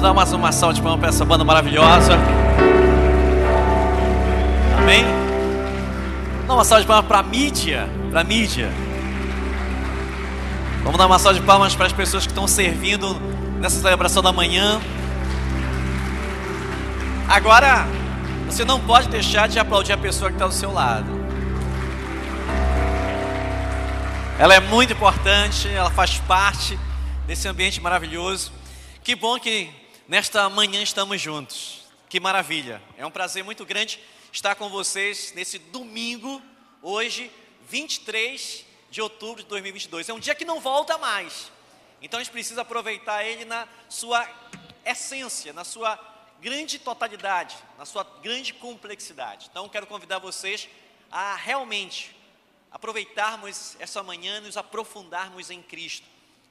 Vamos dar mais uma salva de palmas para essa banda maravilhosa. Amém? Dá uma salva de palmas para a mídia. Para a mídia. Vamos dar uma salva de palmas para as pessoas que estão servindo nessa celebração da manhã. Agora, você não pode deixar de aplaudir a pessoa que está do seu lado. Ela é muito importante, ela faz parte desse ambiente maravilhoso. Que bom que nesta manhã estamos juntos. Que maravilha. É um prazer muito grande estar com vocês nesse domingo, hoje, 23 de outubro de 2022. É um dia que não volta mais. Então a gente precisa aproveitar ele na sua essência, na sua grande totalidade, na sua grande complexidade. Então quero convidar vocês a realmente aproveitarmos essa manhã, nos aprofundarmos em Cristo,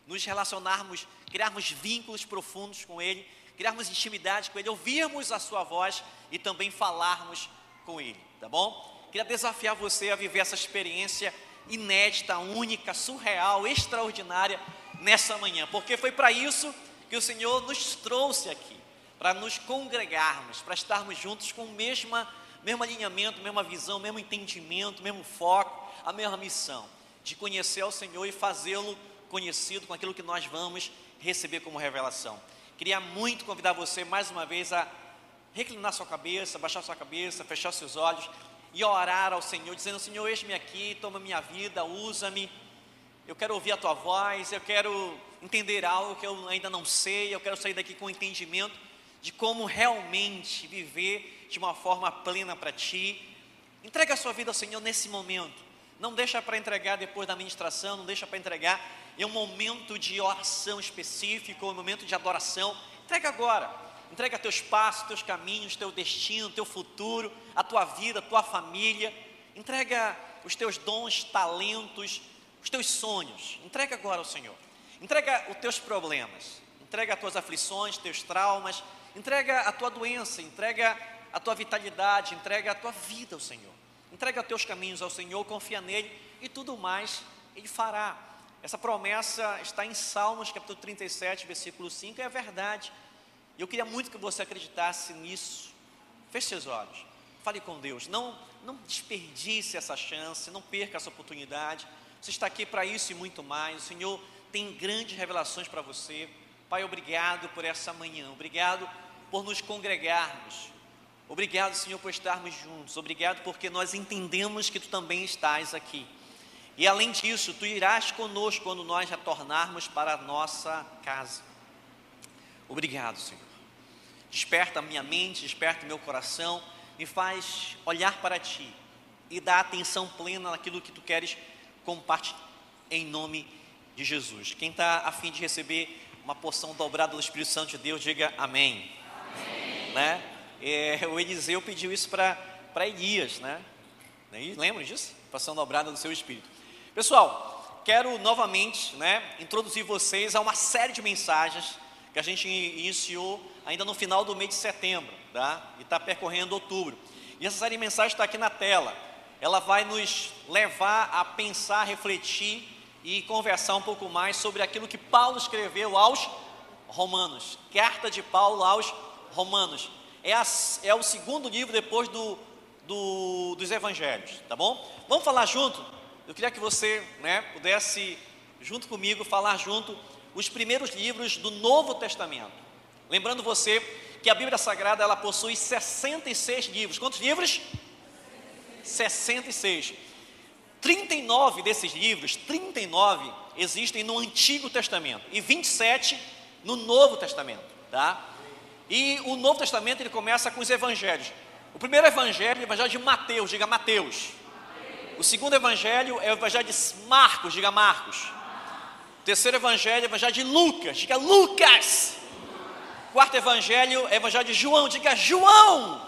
nos relacionarmos, criarmos vínculos profundos com Ele, criarmos intimidade com Ele, ouvirmos a Sua voz e também falarmos com Ele, tá bom? Queria desafiar você a viver essa experiência inédita, única, surreal, extraordinária nessa manhã, porque foi para isso que o Senhor nos trouxe aqui, para nos congregarmos, para estarmos juntos com o mesmo, mesmo alinhamento, mesma visão, mesmo entendimento, mesmo foco, a mesma missão de conhecer o Senhor e fazê-lo conhecido com aquilo que nós vamos receber como revelação. Queria muito convidar você mais uma vez a reclinar sua cabeça, baixar sua cabeça, fechar seus olhos e orar ao Senhor, dizendo: Senhor, eis-me aqui, toma minha vida, usa-me. Eu quero ouvir a tua voz, eu quero entender algo que eu ainda não sei, eu quero sair daqui com entendimento de como realmente viver de uma forma plena para ti. Entrega a sua vida ao Senhor nesse momento. Não deixa para entregar depois da ministração, não deixa para entregar em um momento de oração específico, um momento de adoração. Entrega agora. Entrega teus passos, teus caminhos, teu destino, teu futuro, a tua vida, a tua família. Entrega os teus dons, talentos, os teus sonhos. Entrega agora ao Senhor. Entrega os teus problemas. Entrega as tuas aflições, teus traumas. Entrega a tua doença. Entrega a tua vitalidade. Entrega a tua vida ao Senhor. Entrega teus caminhos ao Senhor, confia nele e tudo mais ele fará. Essa promessa está em Salmos capítulo 37, versículo 5, é a verdade. Eu queria muito que você acreditasse nisso. Feche seus olhos, fale com Deus. Não, não desperdice essa chance, não perca essa oportunidade. Você está aqui para isso e muito mais. O Senhor tem grandes revelações para você. Pai, obrigado por essa manhã. Obrigado por nos congregarmos. Obrigado, Senhor, por estarmos juntos. Obrigado porque nós entendemos que tu também estás aqui. E além disso, tu irás conosco quando nós retornarmos para a nossa casa. Obrigado, Senhor. Desperta a minha mente, desperta o meu coração, me faz olhar para ti e dar atenção plena naquilo que tu queres compartilhar em nome de Jesus. Quem está a fim de receber uma porção dobrada do Espírito Santo de Deus, diga amém. amém. Né? é, o Eliseu pediu isso para Elias, né? Lembram disso? Passando dobrada do seu espírito. Pessoal, quero novamente né, introduzir vocês a uma série de mensagens que a gente iniciou ainda no final do mês de setembro, tá? E está percorrendo outubro. E essa série de mensagens está aqui na tela. Ela vai nos levar a pensar, refletir e conversar um pouco mais sobre aquilo que Paulo escreveu aos Romanos. Carta de Paulo aos Romanos é, a, é o segundo livro depois do, do, dos evangelhos, tá bom? Vamos falar junto? Eu queria que você né, pudesse, junto comigo, falar junto os primeiros livros do Novo Testamento. Lembrando você que a Bíblia Sagrada ela possui 66 livros. Quantos livros? 66. 39 desses livros, 39 existem no Antigo Testamento e 27 no Novo Testamento, tá? E o Novo Testamento ele começa com os evangelhos. O primeiro evangelho é o evangelho de Mateus, diga Mateus. O segundo evangelho é o evangelho de Marcos, diga Marcos. O terceiro evangelho é o evangelho de Lucas, diga Lucas. O quarto evangelho é o evangelho de João, diga João.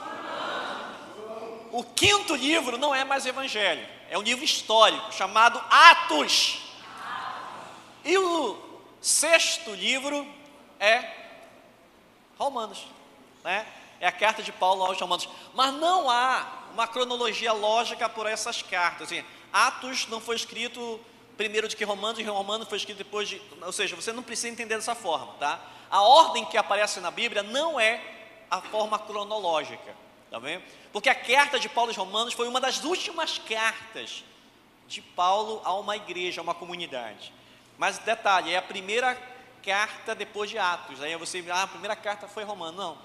O quinto livro não é mais evangelho, é um livro histórico chamado Atos. E o sexto livro é Romanos, né? É a carta de Paulo aos Romanos. Mas não há uma cronologia lógica por essas cartas. Assim, Atos não foi escrito primeiro do que Romanos, e Romanos foi escrito depois de. Ou seja, você não precisa entender dessa forma, tá? a ordem que aparece na Bíblia não é a forma cronológica, tá vendo? Porque a carta de Paulo aos Romanos foi uma das últimas cartas de Paulo a uma igreja, a uma comunidade. Mas detalhe, é a primeira carta depois de Atos. Aí você, ah, a primeira carta foi Romano. Não.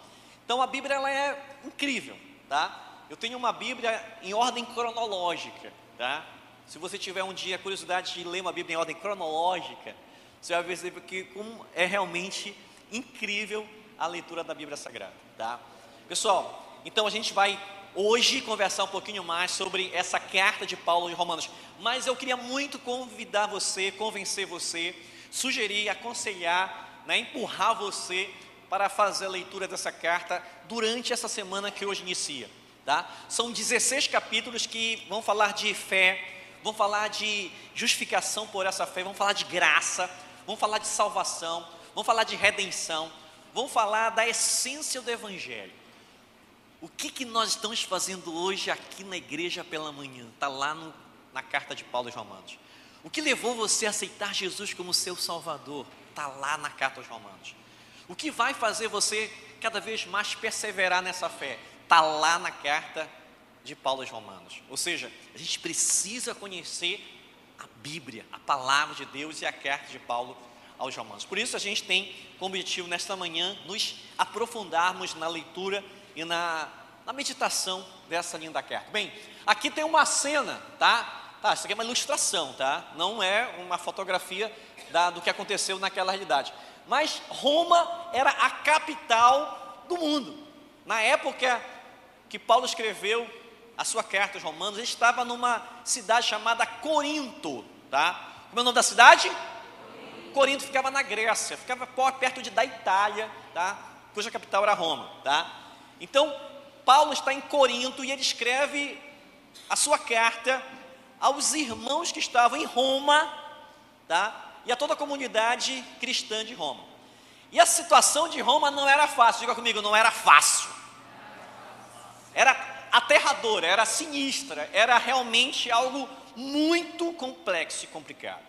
Então a Bíblia ela é incrível, tá? Eu tenho uma Bíblia em ordem cronológica, tá? Se você tiver um dia curiosidade de ler uma Bíblia em ordem cronológica, você vai ver que é realmente incrível a leitura da Bíblia Sagrada, tá? Pessoal, então a gente vai hoje conversar um pouquinho mais sobre essa carta de Paulo de Romanos. Mas eu queria muito convidar você, convencer você, sugerir, aconselhar, né, empurrar você para fazer a leitura dessa carta durante essa semana que hoje inicia. Tá? São 16 capítulos que vão falar de fé, vão falar de justificação por essa fé, vão falar de graça, vão falar de salvação, vão falar de redenção, vão falar da essência do Evangelho. O que, que nós estamos fazendo hoje aqui na igreja pela manhã? Está lá no, na carta de Paulo aos Romanos. O que levou você a aceitar Jesus como seu Salvador? Está lá na carta aos Romanos. O que vai fazer você cada vez mais perseverar nessa fé? Está lá na carta de Paulo aos Romanos. Ou seja, a gente precisa conhecer a Bíblia, a palavra de Deus e a carta de Paulo aos Romanos. Por isso a gente tem como objetivo nesta manhã nos aprofundarmos na leitura e na, na meditação dessa linda carta. Bem, aqui tem uma cena, tá? Tá, isso aqui é uma ilustração, tá? Não é uma fotografia da, do que aconteceu naquela realidade. Mas Roma era a capital do mundo. Na época que Paulo escreveu a sua carta aos Romanos, ele estava numa cidade chamada Corinto, tá? Como é o nome da cidade? Corinto, Corinto ficava na Grécia, ficava perto de da Itália, tá? Cuja capital era Roma, tá? Então, Paulo está em Corinto e ele escreve a sua carta aos irmãos que estavam em Roma, tá? E a toda a comunidade cristã de Roma. E a situação de Roma não era fácil, diga comigo, não era fácil. Era aterradora, era sinistra, era realmente algo muito complexo e complicado.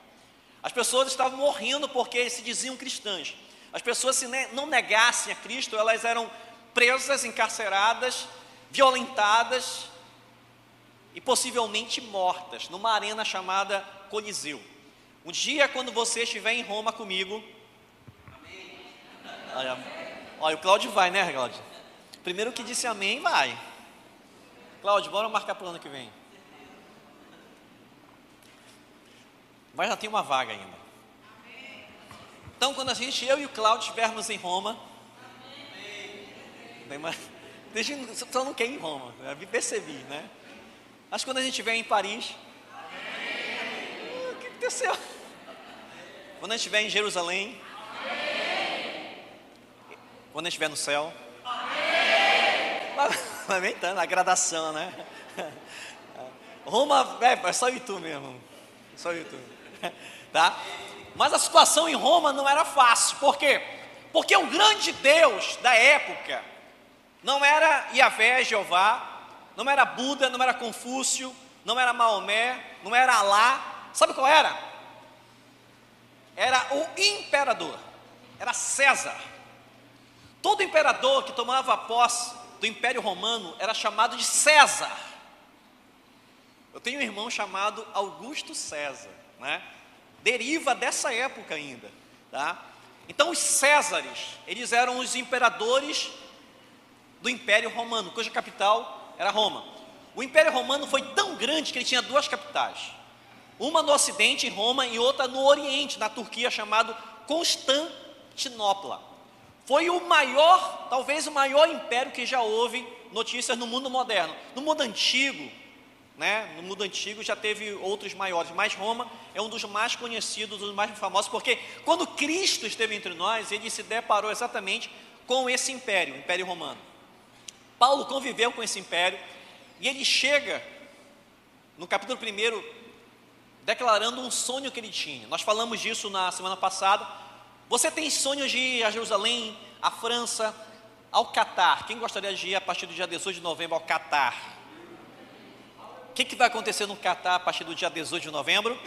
As pessoas estavam morrendo porque se diziam cristãs. As pessoas, se não negassem a Cristo, elas eram presas, encarceradas, violentadas e possivelmente mortas numa arena chamada Coliseu. Um dia, quando você estiver em Roma comigo. Olha, olha o Cláudio vai, né, Cláudio? Primeiro que disse amém, vai. Cláudio, bora marcar para o ano que vem. Mas já tem uma vaga ainda. Então, quando a gente, eu e o Cláudio estivermos em Roma, Bem, mas deixa, só não quer ir em Roma, eu percebi, né? Mas quando a gente vem em Paris, uh, o que aconteceu? Quando a gente estiver em Jerusalém, quando a gente estiver no céu, lamentando a gradação, né? Roma, é, é só e tu mesmo, só e tu, tá? Mas a situação em Roma não era fácil, por quê? Porque o grande Deus da época não era Yahvé, Jeová, não era Buda, não era Confúcio, não era Maomé, não era Alá. Sabe qual era? Era o imperador, era César. Todo imperador que tomava posse do Império Romano era chamado de César. Eu tenho um irmão chamado Augusto César, né? Deriva dessa época ainda, tá? Então os Césares, eles eram os imperadores do Império Romano, cuja capital era Roma. O Império Romano foi tão grande que ele tinha duas capitais. Uma no ocidente, em Roma, e outra no oriente, na Turquia, chamado Constantinopla. Foi o maior, talvez o maior império que já houve notícias no mundo moderno. No mundo antigo, né, no mundo antigo já teve outros maiores, mas Roma é um dos mais conhecidos, dos mais famosos, porque quando Cristo esteve entre nós, ele se deparou exatamente com esse império, o Império Romano. Paulo conviveu com esse império e ele chega no capítulo 1 declarando um sonho que ele tinha. Nós falamos disso na semana passada. Você tem sonhos de ir a Jerusalém, a França, ao Catar. Quem gostaria de ir a partir do dia 18 de novembro ao Catar? O que, que vai acontecer no Catar a partir do dia 18 de novembro?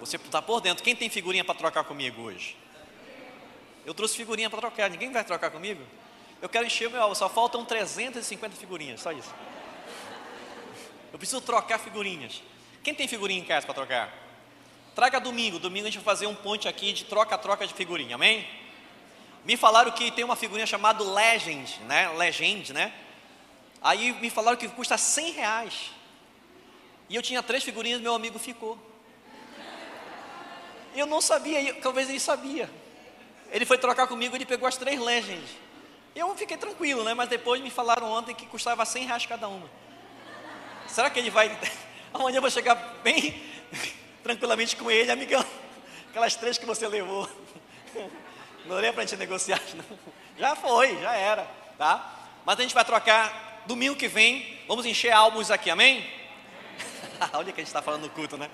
Você está por dentro. Quem tem figurinha para trocar comigo hoje? Eu trouxe figurinha para trocar. Ninguém vai trocar comigo? Eu quero encher o meu álbum. Só faltam 350 figurinhas, só isso. Eu preciso trocar figurinhas. Quem tem figurinha em casa para trocar? Traga domingo. Domingo a gente vai fazer um ponte aqui de troca-troca de figurinha. Amém? Me falaram que tem uma figurinha chamada Legend, né? Legend, né? Aí me falaram que custa 100 reais. E eu tinha três figurinhas, meu amigo ficou. Eu não sabia, talvez ele sabia. Ele foi trocar comigo, ele pegou as três Legends. Eu fiquei tranquilo, né? Mas depois me falaram ontem que custava 100 reais cada uma. Será que ele vai. Amanhã eu vou chegar bem tranquilamente com ele, amigão. Aquelas três que você levou. Não olhei para a gente negociar, não. Já foi, já era, tá? Mas a gente vai trocar domingo que vem. Vamos encher álbuns aqui, amém? Olha que a gente está falando no culto, né?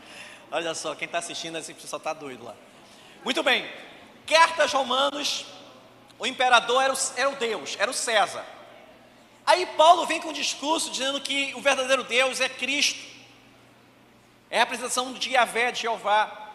Olha só, quem está assistindo, esse pessoal está doido lá. Muito bem. Cartas Romanos, o imperador era o, era o Deus, era o César. Aí Paulo vem com um discurso dizendo que o verdadeiro Deus é Cristo. É a apresentação de Yahvé, de Jeová.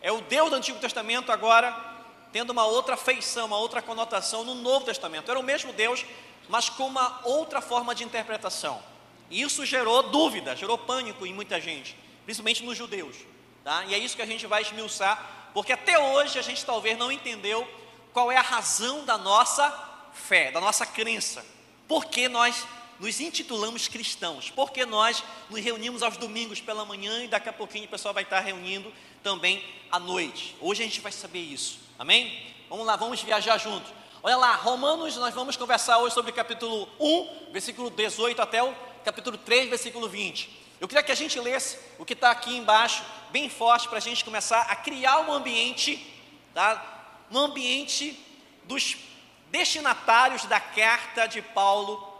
É o Deus do Antigo Testamento agora tendo uma outra feição, uma outra conotação no Novo Testamento. Era o mesmo Deus, mas com uma outra forma de interpretação. E isso gerou dúvida, gerou pânico em muita gente, principalmente nos judeus. Tá? E é isso que a gente vai esmiuçar, porque até hoje a gente talvez não entendeu qual é a razão da nossa fé, da nossa crença. Por que nós nos intitulamos cristãos? Porque nós nos reunimos aos domingos pela manhã e daqui a pouquinho o pessoal vai estar reunindo também à noite. Hoje a gente vai saber isso. Amém? Vamos lá, vamos viajar juntos. Olha lá, Romanos, nós vamos conversar hoje sobre capítulo 1, versículo 18 até o capítulo 3, versículo 20. Eu queria que a gente lesse o que está aqui embaixo, bem forte, para a gente começar a criar um ambiente, tá? um ambiente dos destinatários da carta de Paulo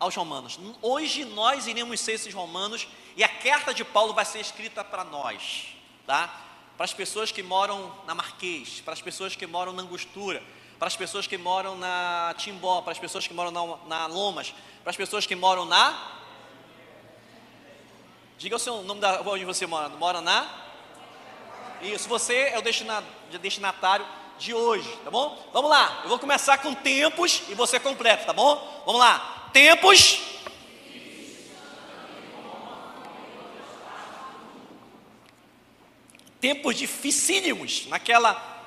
aos romanos. Hoje nós iremos ser esses romanos e a carta de Paulo vai ser escrita para nós, tá? para as pessoas que moram na Marquês, para as pessoas que moram na Angostura, para as pessoas que moram na Timbó, para as pessoas que moram na, na Lomas, para as pessoas que moram na. Diga o seu nome da onde você mora. Mora na? Isso, você é o destinatário de hoje, tá bom? Vamos lá, eu vou começar com tempos e você completa, tá bom? Vamos lá, tempos tempos dificílimos naquela,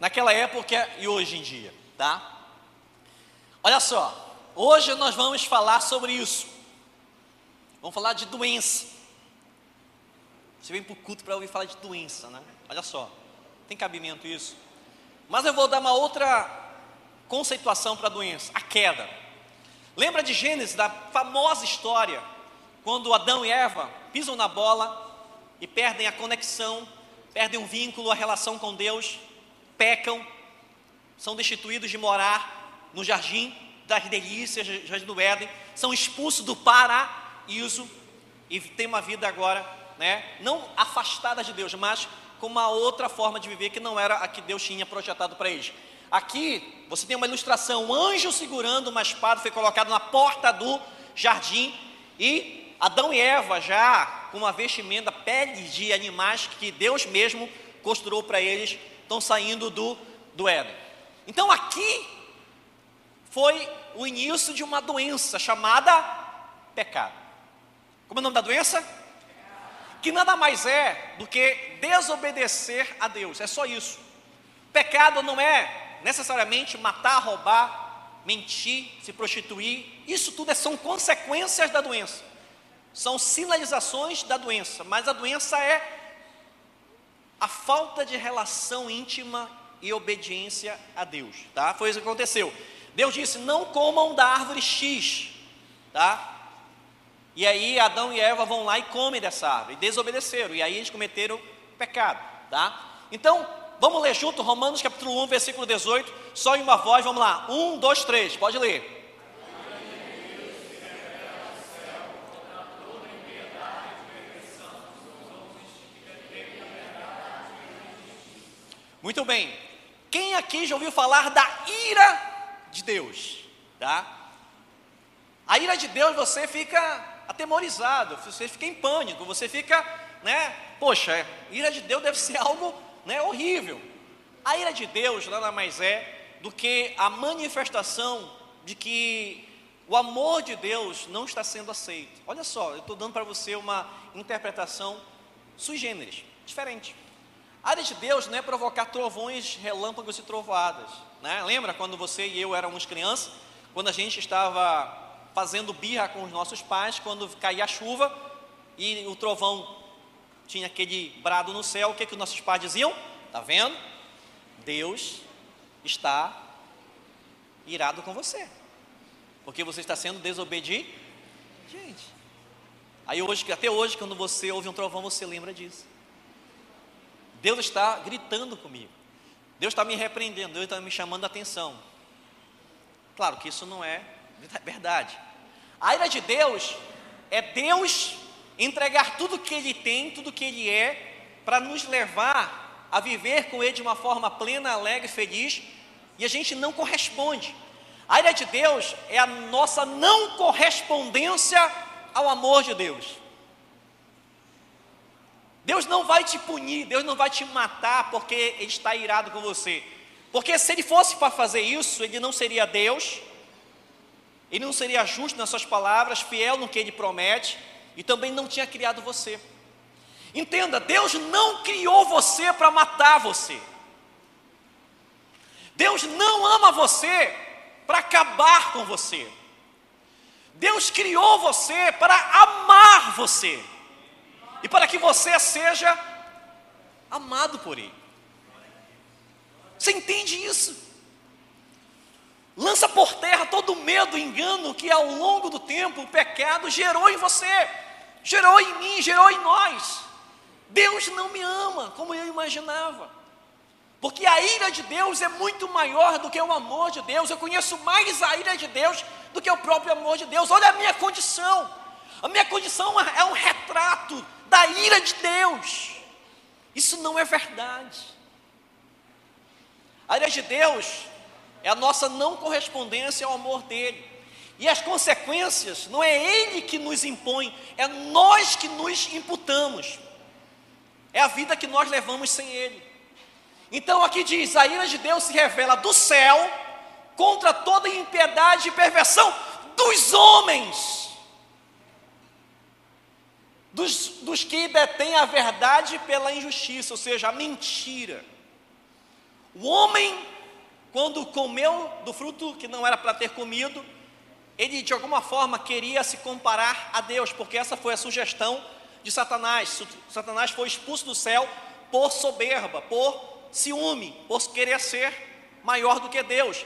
naquela época e hoje em dia, tá? Olha só, hoje nós vamos falar sobre isso. Vamos falar de doença. Você vem para o culto para ouvir falar de doença, né? Olha só, tem cabimento isso. Mas eu vou dar uma outra conceituação para a doença, a queda. Lembra de Gênesis, da famosa história, quando Adão e Eva pisam na bola e perdem a conexão, perdem o vínculo, a relação com Deus, pecam, são destituídos de morar no jardim das delícias, jardim do Éden, são expulsos do paraíso e têm uma vida agora, né, não afastada de Deus, mas com uma outra forma de viver que não era a que Deus tinha projetado para eles. Aqui você tem uma ilustração: um anjo segurando uma espada foi colocado na porta do jardim e Adão e Eva já com uma vestimenta, peles de animais que Deus mesmo costurou para eles, estão saindo do, do Éden. Então aqui foi o início de uma doença chamada pecado. Como é o nome da doença? Que nada mais é do que desobedecer a Deus, é só isso. Pecado não é necessariamente matar, roubar, mentir, se prostituir, isso tudo é, são consequências da doença são sinalizações da doença, mas a doença é a falta de relação íntima e obediência a Deus, tá? Foi isso que aconteceu. Deus disse: "Não comam da árvore X", tá? E aí Adão e Eva vão lá e comem dessa árvore, e desobedeceram, e aí eles cometeram pecado, tá? Então, vamos ler junto Romanos capítulo 1, versículo 18, só em uma voz, vamos lá. Um, dois, três, pode ler. Muito bem. Quem aqui já ouviu falar da ira de Deus? Tá? A ira de Deus você fica atemorizado, você fica em pânico, você fica, né? Poxa, ira de Deus deve ser algo, né, horrível. A ira de Deus nada mais é do que a manifestação de que o amor de Deus não está sendo aceito. Olha só, eu estou dando para você uma interpretação sui generis, diferente. A área de Deus não é provocar trovões, relâmpagos e trovoadas. Né? Lembra quando você e eu éramos crianças, quando a gente estava fazendo birra com os nossos pais, quando caía a chuva e o trovão tinha aquele brado no céu, o que, que nossos pais diziam? Está vendo? Deus está irado com você, porque você está sendo desobediente. Gente, aí hoje, até hoje, quando você ouve um trovão, você lembra disso. Deus está gritando comigo. Deus está me repreendendo, Deus está me chamando a atenção. Claro que isso não é verdade. A ira de Deus é Deus entregar tudo que Ele tem, tudo que Ele é, para nos levar a viver com Ele de uma forma plena, alegre, feliz, e a gente não corresponde. A ira de Deus é a nossa não correspondência ao amor de Deus. Deus não vai te punir, Deus não vai te matar porque Ele está irado com você. Porque se Ele fosse para fazer isso, Ele não seria Deus, Ele não seria justo nas suas palavras, fiel no que Ele promete, e também não tinha criado você. Entenda, Deus não criou você para matar você. Deus não ama você para acabar com você. Deus criou você para amar você e para que você seja amado por Ele. Você entende isso? Lança por terra todo o medo, engano que ao longo do tempo o pecado gerou em você, gerou em mim, gerou em nós. Deus não me ama como eu imaginava, porque a ira de Deus é muito maior do que o amor de Deus. Eu conheço mais a ira de Deus do que o próprio amor de Deus. Olha a minha condição, a minha condição é um retrato da ira de Deus. Isso não é verdade. A ira de Deus é a nossa não correspondência ao amor dele. E as consequências não é ele que nos impõe, é nós que nos imputamos. É a vida que nós levamos sem ele. Então aqui diz: a ira de Deus se revela do céu contra toda impiedade e perversão dos homens dos, dos que detêm a verdade pela injustiça, ou seja, a mentira. O homem, quando comeu do fruto que não era para ter comido, ele de alguma forma queria se comparar a Deus, porque essa foi a sugestão de Satanás. Satanás foi expulso do céu por soberba, por ciúme, por querer ser maior do que Deus.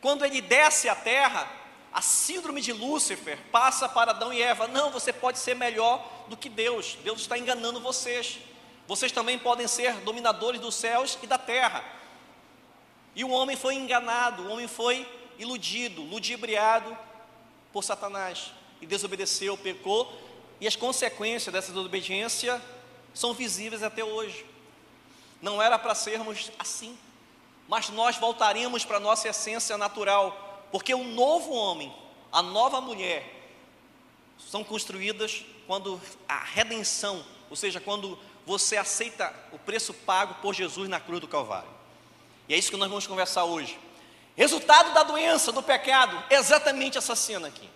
Quando ele desce à terra, a síndrome de Lúcifer passa para Adão e Eva. Não, você pode ser melhor do que Deus. Deus está enganando vocês. Vocês também podem ser dominadores dos céus e da terra. E o homem foi enganado, o homem foi iludido, ludibriado por Satanás. E desobedeceu, pecou. E as consequências dessa desobediência são visíveis até hoje. Não era para sermos assim, mas nós voltaríamos para a nossa essência natural porque o novo homem, a nova mulher, são construídas quando a redenção, ou seja, quando você aceita o preço pago por Jesus na cruz do Calvário. E é isso que nós vamos conversar hoje. Resultado da doença, do pecado, exatamente essa cena aqui.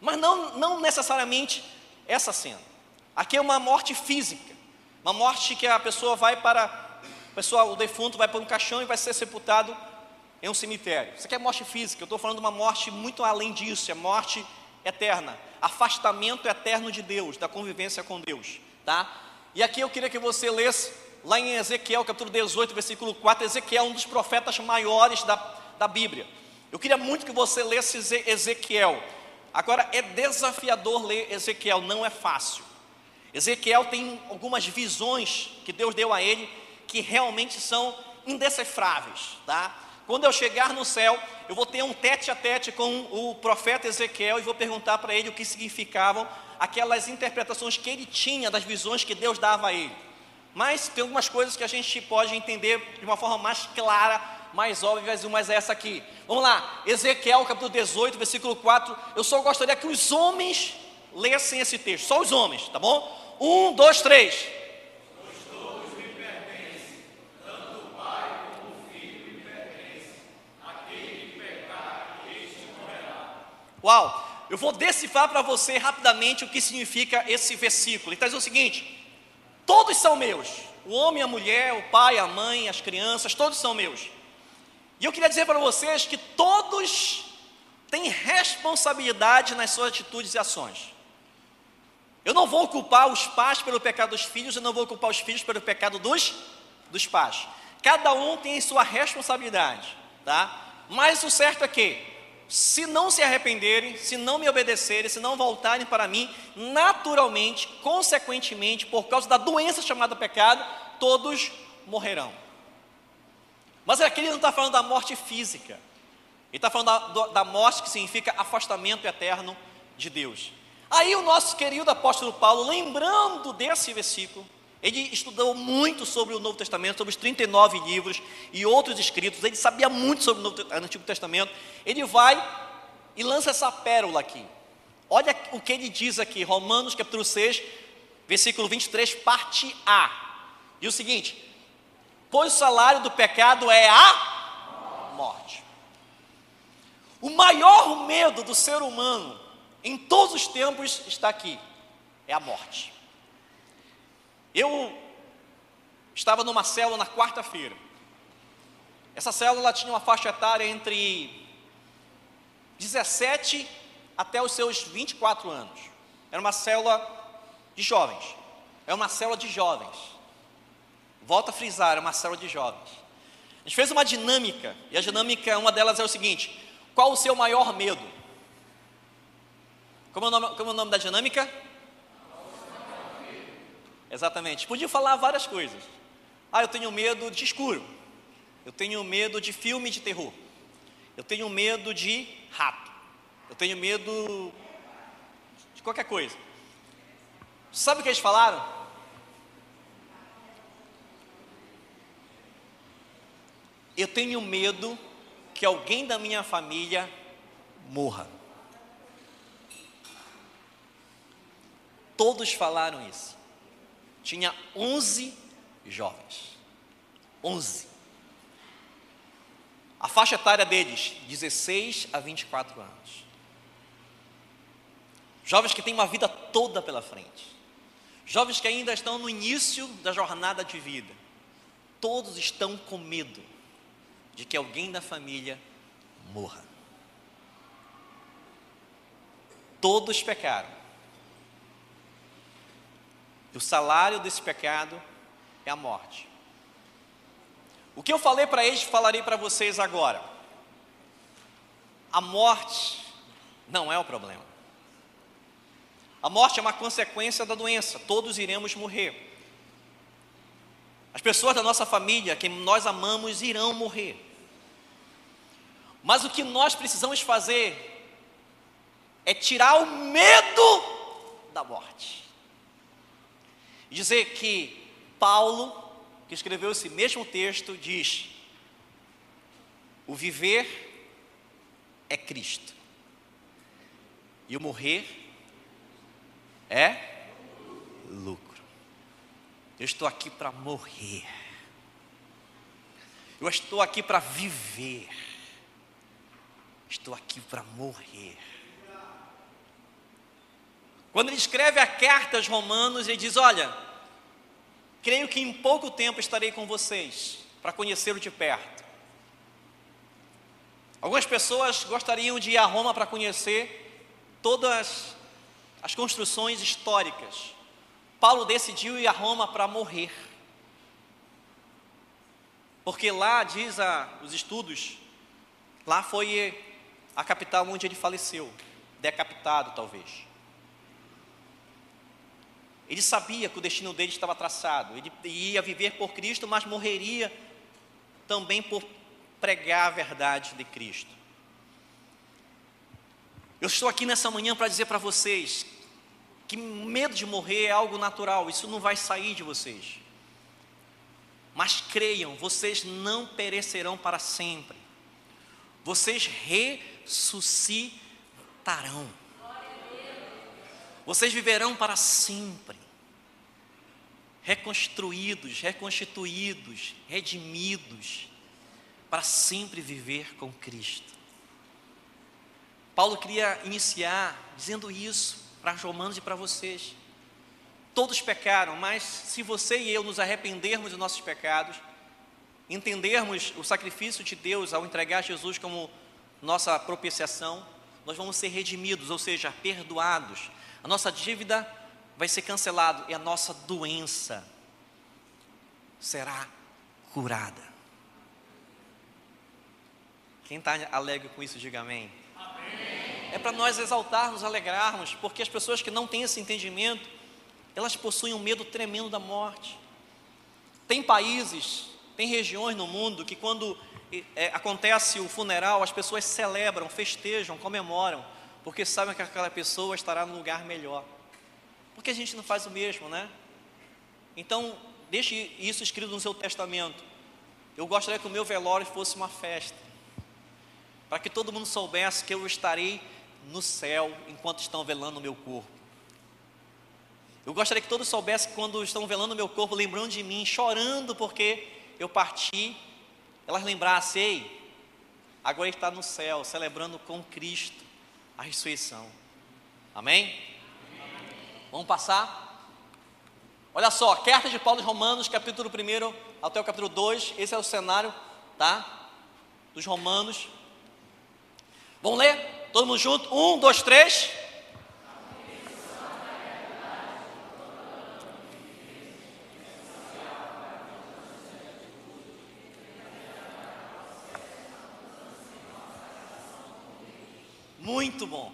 Mas não, não necessariamente essa cena. Aqui é uma morte física, uma morte que a pessoa vai para, a pessoa, o defunto vai para um caixão e vai ser sepultado em um cemitério. Isso aqui é morte física, eu estou falando de uma morte muito além disso, é morte eterna, afastamento eterno de Deus, da convivência com Deus, tá? E aqui eu queria que você lesse lá em Ezequiel, capítulo 18, versículo 4, Ezequiel é um dos profetas maiores da, da Bíblia. Eu queria muito que você lesse Ezequiel. Agora, é desafiador ler Ezequiel, não é fácil. Ezequiel tem algumas visões que Deus deu a ele que realmente são indecifráveis, tá? Quando eu chegar no céu, eu vou ter um tete a tete com o profeta Ezequiel e vou perguntar para ele o que significavam aquelas interpretações que ele tinha das visões que Deus dava a ele. Mas tem algumas coisas que a gente pode entender de uma forma mais clara, mais óbvias, mas é essa aqui. Vamos lá, Ezequiel capítulo 18, versículo 4. Eu só gostaria que os homens lessem esse texto, só os homens, tá bom? Um, dois, três. Uau! Eu vou decifrar para você rapidamente o que significa esse versículo. Ele está o seguinte: todos são meus. O homem, a mulher, o pai, a mãe, as crianças, todos são meus. E eu queria dizer para vocês que todos têm responsabilidade nas suas atitudes e ações. Eu não vou culpar os pais pelo pecado dos filhos, eu não vou culpar os filhos pelo pecado dos, dos pais. Cada um tem sua responsabilidade, tá? Mas o certo é que, se não se arrependerem, se não me obedecerem, se não voltarem para mim, naturalmente, consequentemente, por causa da doença chamada pecado, todos morrerão. Mas aqui ele não está falando da morte física, ele está falando da, da morte que significa afastamento eterno de Deus. Aí o nosso querido apóstolo Paulo, lembrando desse versículo, ele estudou muito sobre o Novo Testamento, sobre os 39 livros e outros escritos, ele sabia muito sobre o Novo, Antigo Testamento. Ele vai e lança essa pérola aqui. Olha o que ele diz aqui, Romanos capítulo 6, versículo 23, parte A. E o seguinte: Pois o salário do pecado é a morte. O maior medo do ser humano em todos os tempos está aqui: é a morte. Eu estava numa célula na quarta-feira. Essa célula tinha uma faixa etária entre 17 até os seus 24 anos. Era uma célula de jovens. É uma célula de jovens. Volto a frisar, é uma célula de jovens. A gente fez uma dinâmica, e a dinâmica, uma delas é o seguinte: qual o seu maior medo? Como é o nome, como é o nome da dinâmica? Exatamente. Podia falar várias coisas. Ah, eu tenho medo de escuro. Eu tenho medo de filme de terror. Eu tenho medo de rato. Eu tenho medo de qualquer coisa. Sabe o que eles falaram? Eu tenho medo que alguém da minha família morra. Todos falaram isso. Tinha 11 jovens. 11. A faixa etária deles, 16 a 24 anos. Jovens que têm uma vida toda pela frente. Jovens que ainda estão no início da jornada de vida. Todos estão com medo de que alguém da família morra. Todos pecaram e o salário desse pecado é a morte. O que eu falei para eles, falarei para vocês agora. A morte não é o problema. A morte é uma consequência da doença, todos iremos morrer. As pessoas da nossa família, que nós amamos, irão morrer. Mas o que nós precisamos fazer é tirar o medo da morte. Dizer que Paulo, que escreveu esse mesmo texto, diz: o viver é Cristo, e o morrer é lucro. Eu estou aqui para morrer, eu estou aqui para viver, estou aqui para morrer. Quando ele escreve a carta aos Romanos, ele diz: Olha, creio que em pouco tempo estarei com vocês para conhecê-lo de perto. Algumas pessoas gostariam de ir a Roma para conhecer todas as construções históricas. Paulo decidiu ir a Roma para morrer. Porque lá, diz a, os estudos, lá foi a capital onde ele faleceu, decapitado talvez. Ele sabia que o destino dele estava traçado. Ele ia viver por Cristo, mas morreria também por pregar a verdade de Cristo. Eu estou aqui nessa manhã para dizer para vocês que medo de morrer é algo natural, isso não vai sair de vocês. Mas creiam, vocês não perecerão para sempre. Vocês ressuscitarão. Vocês viverão para sempre reconstruídos, reconstituídos, redimidos, para sempre viver com Cristo. Paulo queria iniciar dizendo isso para os romanos e para vocês. Todos pecaram, mas se você e eu nos arrependermos dos nossos pecados, entendermos o sacrifício de Deus ao entregar Jesus como nossa propiciação, nós vamos ser redimidos, ou seja, perdoados. A nossa dívida vai ser cancelada e a nossa doença será curada. Quem está alegre com isso, diga amém. É para nós exaltarmos, alegrarmos, porque as pessoas que não têm esse entendimento, elas possuem um medo tremendo da morte. Tem países, tem regiões no mundo que quando é, acontece o funeral, as pessoas celebram, festejam, comemoram, porque sabem que aquela pessoa estará num lugar melhor. Porque a gente não faz o mesmo, né? Então, deixe isso escrito no seu testamento. Eu gostaria que o meu velório fosse uma festa, para que todo mundo soubesse que eu estarei no céu enquanto estão velando o meu corpo. Eu gostaria que todos soubessem que quando estão velando o meu corpo, lembrando de mim, chorando porque eu parti, elas lembrassem, ei, agora está no céu, celebrando com Cristo a ressurreição. Amém? Amém? Vamos passar? Olha só, carta de Paulo de Romanos, capítulo 1 até o capítulo 2, esse é o cenário, tá? Dos Romanos. Vamos ler? Todo mundo junto? Um, dois, três. Muito bom.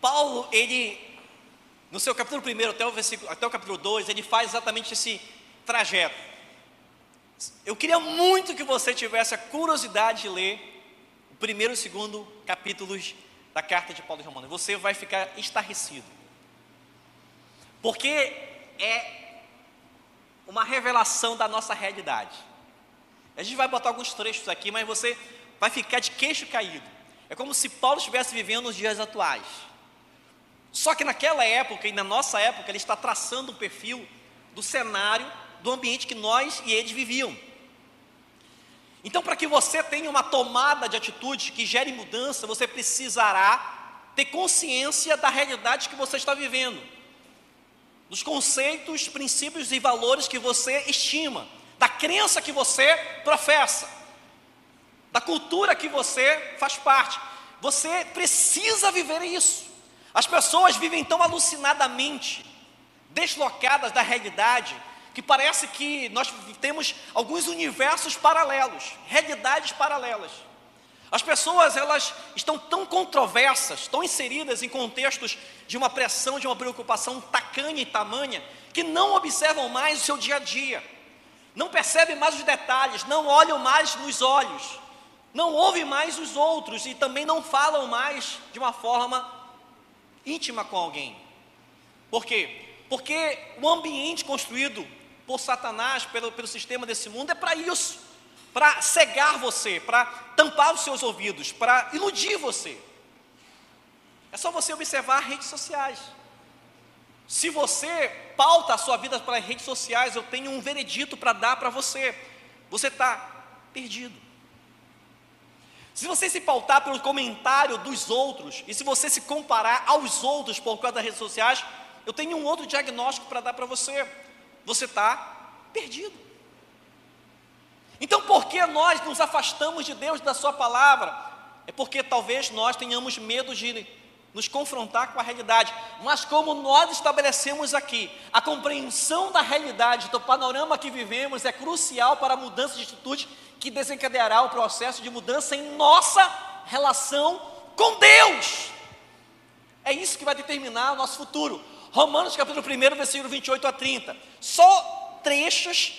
Paulo, ele, no seu capítulo 1 até o, versículo, até o capítulo 2, ele faz exatamente esse trajeto. Eu queria muito que você tivesse a curiosidade de ler o primeiro e o segundo capítulos da carta de Paulo de Romanos. Você vai ficar estarrecido. Porque é uma revelação da nossa realidade. A gente vai botar alguns trechos aqui, mas você vai ficar de queixo caído. É como se Paulo estivesse vivendo nos dias atuais. Só que naquela época e na nossa época, ele está traçando um perfil do cenário, do ambiente que nós e eles viviam. Então, para que você tenha uma tomada de atitude que gere mudança, você precisará ter consciência da realidade que você está vivendo, dos conceitos, princípios e valores que você estima, da crença que você professa da cultura que você faz parte. Você precisa viver isso. As pessoas vivem tão alucinadamente, deslocadas da realidade, que parece que nós temos alguns universos paralelos, realidades paralelas. As pessoas elas estão tão controversas, tão inseridas em contextos de uma pressão, de uma preocupação tacanha e tamanha, que não observam mais o seu dia a dia, não percebem mais os detalhes, não olham mais nos olhos, não ouvem mais os outros e também não falam mais de uma forma íntima com alguém. Por quê? Porque o ambiente construído por Satanás, pelo, pelo sistema desse mundo, é para isso para cegar você, para tampar os seus ouvidos, para iludir você. É só você observar redes sociais. Se você pauta a sua vida pelas redes sociais, eu tenho um veredito para dar para você. Você está perdido. Se você se pautar pelo comentário dos outros, e se você se comparar aos outros por causa das redes sociais, eu tenho um outro diagnóstico para dar para você. Você está perdido. Então, por que nós nos afastamos de Deus, da Sua palavra? É porque talvez nós tenhamos medo de nos confrontar com a realidade. Mas, como nós estabelecemos aqui, a compreensão da realidade, do panorama que vivemos, é crucial para a mudança de atitude que desencadeará o processo de mudança em nossa relação com Deus. É isso que vai determinar o nosso futuro. Romanos capítulo 1, versículo 28 a 30. Só trechos,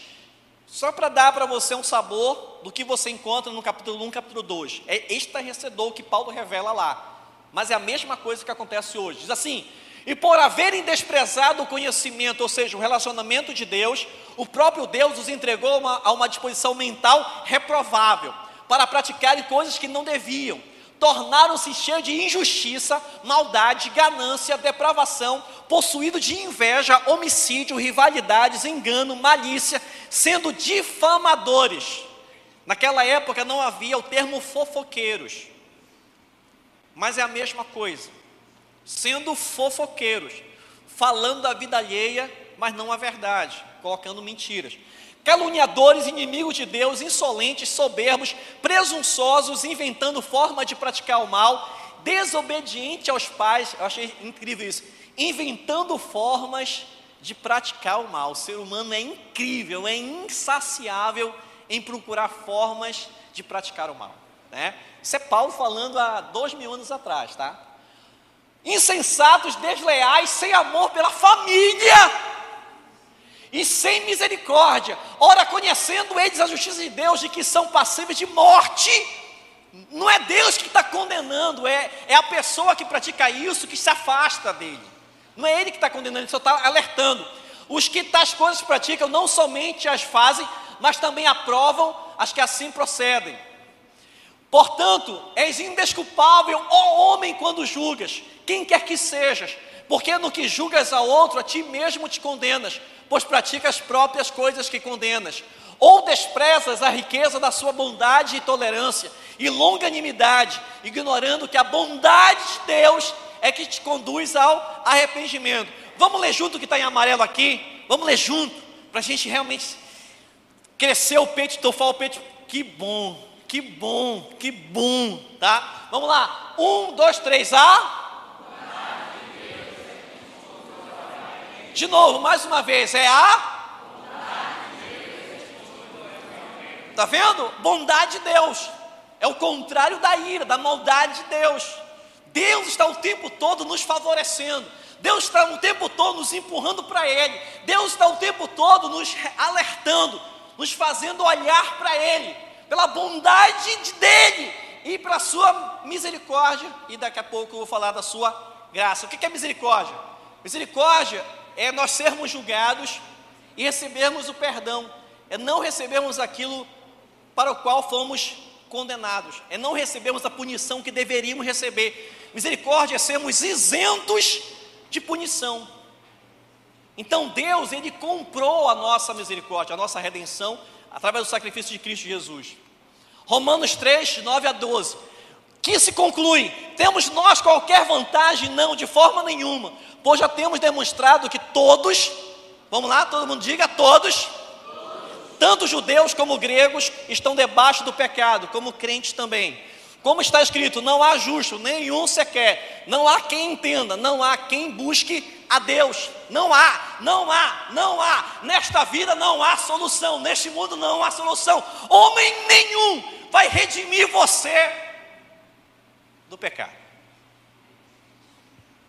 só para dar para você um sabor do que você encontra no capítulo 1, capítulo 2. É estarrecedor que Paulo revela lá. Mas é a mesma coisa que acontece hoje. Diz assim: e por haverem desprezado o conhecimento, ou seja, o relacionamento de Deus, o próprio Deus os entregou uma, a uma disposição mental reprovável, para praticarem coisas que não deviam. Tornaram-se cheios de injustiça, maldade, ganância, depravação, possuídos de inveja, homicídio, rivalidades, engano, malícia, sendo difamadores. Naquela época não havia o termo fofoqueiros. Mas é a mesma coisa. Sendo fofoqueiros, falando da vida alheia, mas não a verdade, colocando mentiras. Caluniadores, inimigos de Deus, insolentes, soberbos, presunçosos, inventando forma de praticar o mal, desobediente aos pais, eu achei incrível isso, inventando formas de praticar o mal. O ser humano é incrível, é insaciável em procurar formas de praticar o mal. Né? Isso é Paulo falando há dois mil anos atrás, tá? Insensatos, desleais, sem amor pela família e sem misericórdia, ora conhecendo eles a justiça de Deus, de que são passíveis de morte. Não é Deus que está condenando, é, é a pessoa que pratica isso que se afasta dele. Não é ele que está condenando, ele só está alertando. Os que tais coisas praticam não somente as fazem, mas também aprovam as que assim procedem. Portanto, és indesculpável, ó homem, quando julgas, quem quer que sejas, porque no que julgas a outro, a ti mesmo te condenas, pois praticas as próprias coisas que condenas. Ou desprezas a riqueza da sua bondade e tolerância e longanimidade, ignorando que a bondade de Deus é que te conduz ao arrependimento. Vamos ler junto o que está em amarelo aqui? Vamos ler junto, para a gente realmente crescer o peito, estofar o peito. Que bom, que bom, que bom, tá? Vamos lá, um, dois, três, A. De novo, mais uma vez, é a. Tá vendo? Bondade de Deus. É o contrário da ira, da maldade de Deus. Deus está o tempo todo nos favorecendo. Deus está o tempo todo nos empurrando para Ele. Deus está o tempo todo nos alertando, nos fazendo olhar para Ele pela bondade de dele e para sua misericórdia. E daqui a pouco eu vou falar da sua graça. O que é misericórdia? Misericórdia é nós sermos julgados e recebermos o perdão, é não recebermos aquilo para o qual fomos condenados, é não recebermos a punição que deveríamos receber. Misericórdia é sermos isentos de punição. Então Deus, Ele comprou a nossa misericórdia, a nossa redenção através do sacrifício de Cristo Jesus. Romanos 3, 9 a 12. Que se conclui: temos nós qualquer vantagem? Não, de forma nenhuma, pois já temos demonstrado que todos, vamos lá, todo mundo diga, todos, tanto judeus como gregos, estão debaixo do pecado, como crentes também. Como está escrito, não há justo, nenhum sequer, não há quem entenda, não há quem busque a Deus. Não há, não há, não há. Nesta vida não há solução, neste mundo não há solução. Homem nenhum vai redimir você do pecado.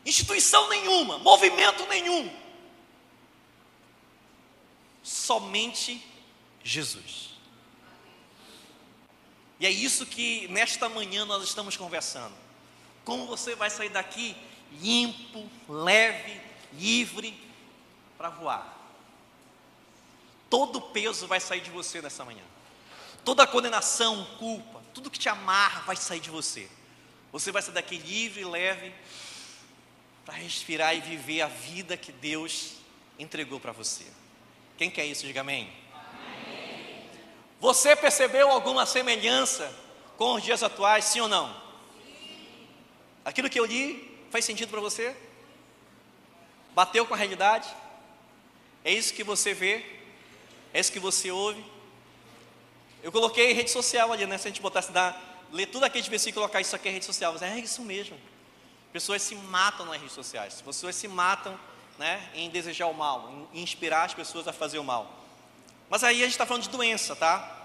Instituição nenhuma, movimento nenhum. Somente Jesus. E é isso que nesta manhã nós estamos conversando. Como você vai sair daqui limpo, leve, livre para voar. Todo peso vai sair de você nessa manhã. Toda condenação, culpa, tudo que te amarra vai sair de você. Você vai sair daqui livre, leve, para respirar e viver a vida que Deus entregou para você. Quem quer isso, diga amém. Você percebeu alguma semelhança com os dias atuais, sim ou não? Aquilo que eu li faz sentido para você? Bateu com a realidade? É isso que você vê? É isso que você ouve? Eu coloquei rede social ali, né? Se a gente botasse da, ler tudo aquele versículo e colocar isso aqui é rede social, mas é isso mesmo. Pessoas se matam nas redes sociais, pessoas se matam né, em desejar o mal, em inspirar as pessoas a fazer o mal. Mas aí a gente está falando de doença, tá?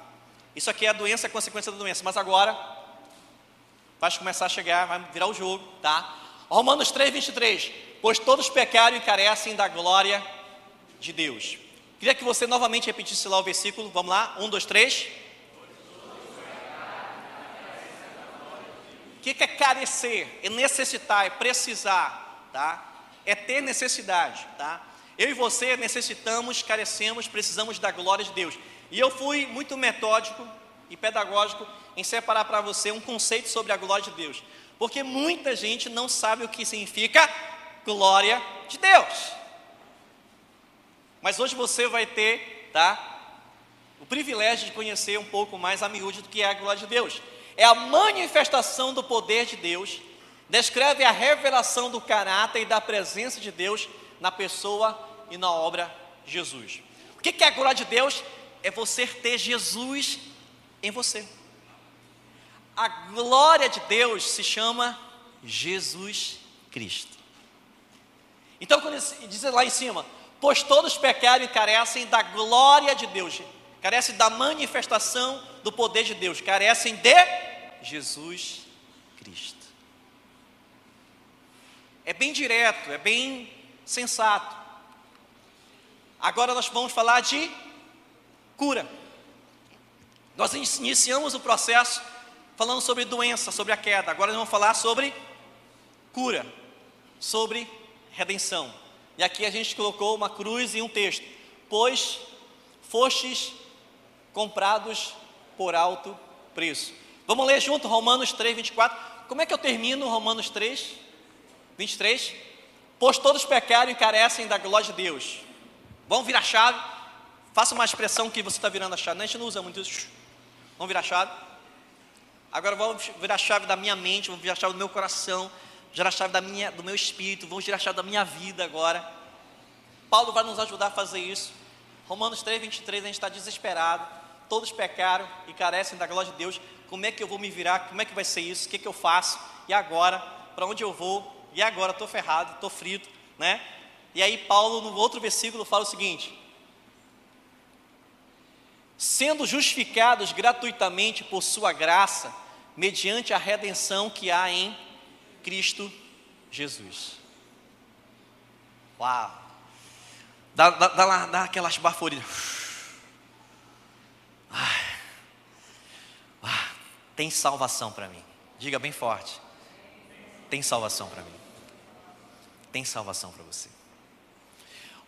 Isso aqui é a doença, a consequência da doença. Mas agora, vai começar a chegar, vai virar o jogo, tá? Romanos 3, 23. Pois todos pecaram e carecem da glória de Deus. Queria que você novamente repetisse lá o versículo. Vamos lá? Um, dois, três. O que é carecer? É necessitar, é precisar, tá? É ter necessidade, tá? Eu e você necessitamos, carecemos, precisamos da glória de Deus. E eu fui muito metódico e pedagógico em separar para você um conceito sobre a glória de Deus. Porque muita gente não sabe o que significa glória de Deus. Mas hoje você vai ter, tá? O privilégio de conhecer um pouco mais a miúde do que é a glória de Deus. É a manifestação do poder de Deus descreve a revelação do caráter e da presença de Deus na pessoa e na obra de Jesus. O que é a glória de Deus? É você ter Jesus em você. A glória de Deus se chama Jesus Cristo. Então, quando diz lá em cima, pois todos pecaram e carecem da glória de Deus, carecem da manifestação do poder de Deus, carecem de Jesus Cristo. É bem direto, é bem sensato. Agora nós vamos falar de cura. Nós iniciamos o processo falando sobre doença, sobre a queda. Agora nós vamos falar sobre cura, sobre redenção. E aqui a gente colocou uma cruz e um texto: Pois fostes comprados por alto preço. Vamos ler junto Romanos 3, 24. Como é que eu termino Romanos 3, 23? Pois todos pecaram e carecem da glória de Deus. Vamos virar chave. Faça uma expressão que você está virando a chave. A gente não usa muito isso. Vamos virar chave. Agora vamos virar chave da minha mente, vamos virar chave do meu coração, virar chave da minha, do meu espírito, vamos virar chave da minha vida agora. Paulo vai nos ajudar a fazer isso. Romanos 3, 23, a gente está desesperado. Todos pecaram e carecem da glória de Deus. Como é que eu vou me virar? Como é que vai ser isso? O que, é que eu faço? E agora? Para onde eu vou? E agora? Estou ferrado, estou frito, né? E aí Paulo, no outro versículo, fala o seguinte: sendo justificados gratuitamente por sua graça, mediante a redenção que há em Cristo Jesus. Uau! Dá, dá, dá, dá aquelas baforidas. Tem salvação para mim. Diga bem forte. Tem salvação para mim. Tem salvação para você.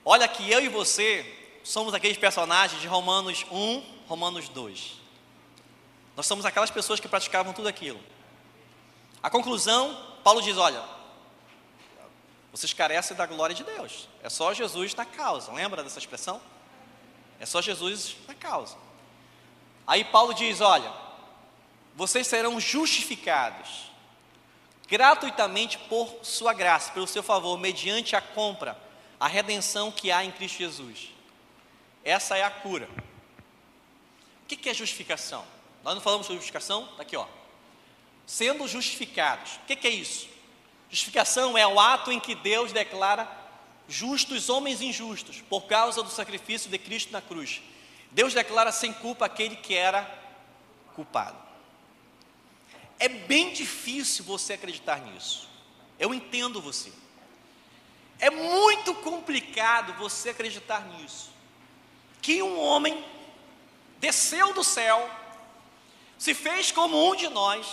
Olha que eu e você somos aqueles personagens de Romanos 1, Romanos 2. Nós somos aquelas pessoas que praticavam tudo aquilo. A conclusão, Paulo diz: olha, vocês carecem da glória de Deus. É só Jesus na causa. Lembra dessa expressão? É só Jesus na causa. Aí Paulo diz: olha, vocês serão justificados gratuitamente por sua graça, pelo seu favor, mediante a compra, a redenção que há em Cristo Jesus. Essa é a cura. O que é justificação? Nós não falamos sobre justificação? Está aqui, ó. Sendo justificados. O que é isso? Justificação é o ato em que Deus declara justos homens injustos, por causa do sacrifício de Cristo na cruz. Deus declara sem culpa aquele que era culpado. É bem difícil você acreditar nisso. Eu entendo você. É muito complicado você acreditar nisso que um homem desceu do céu, se fez como um de nós,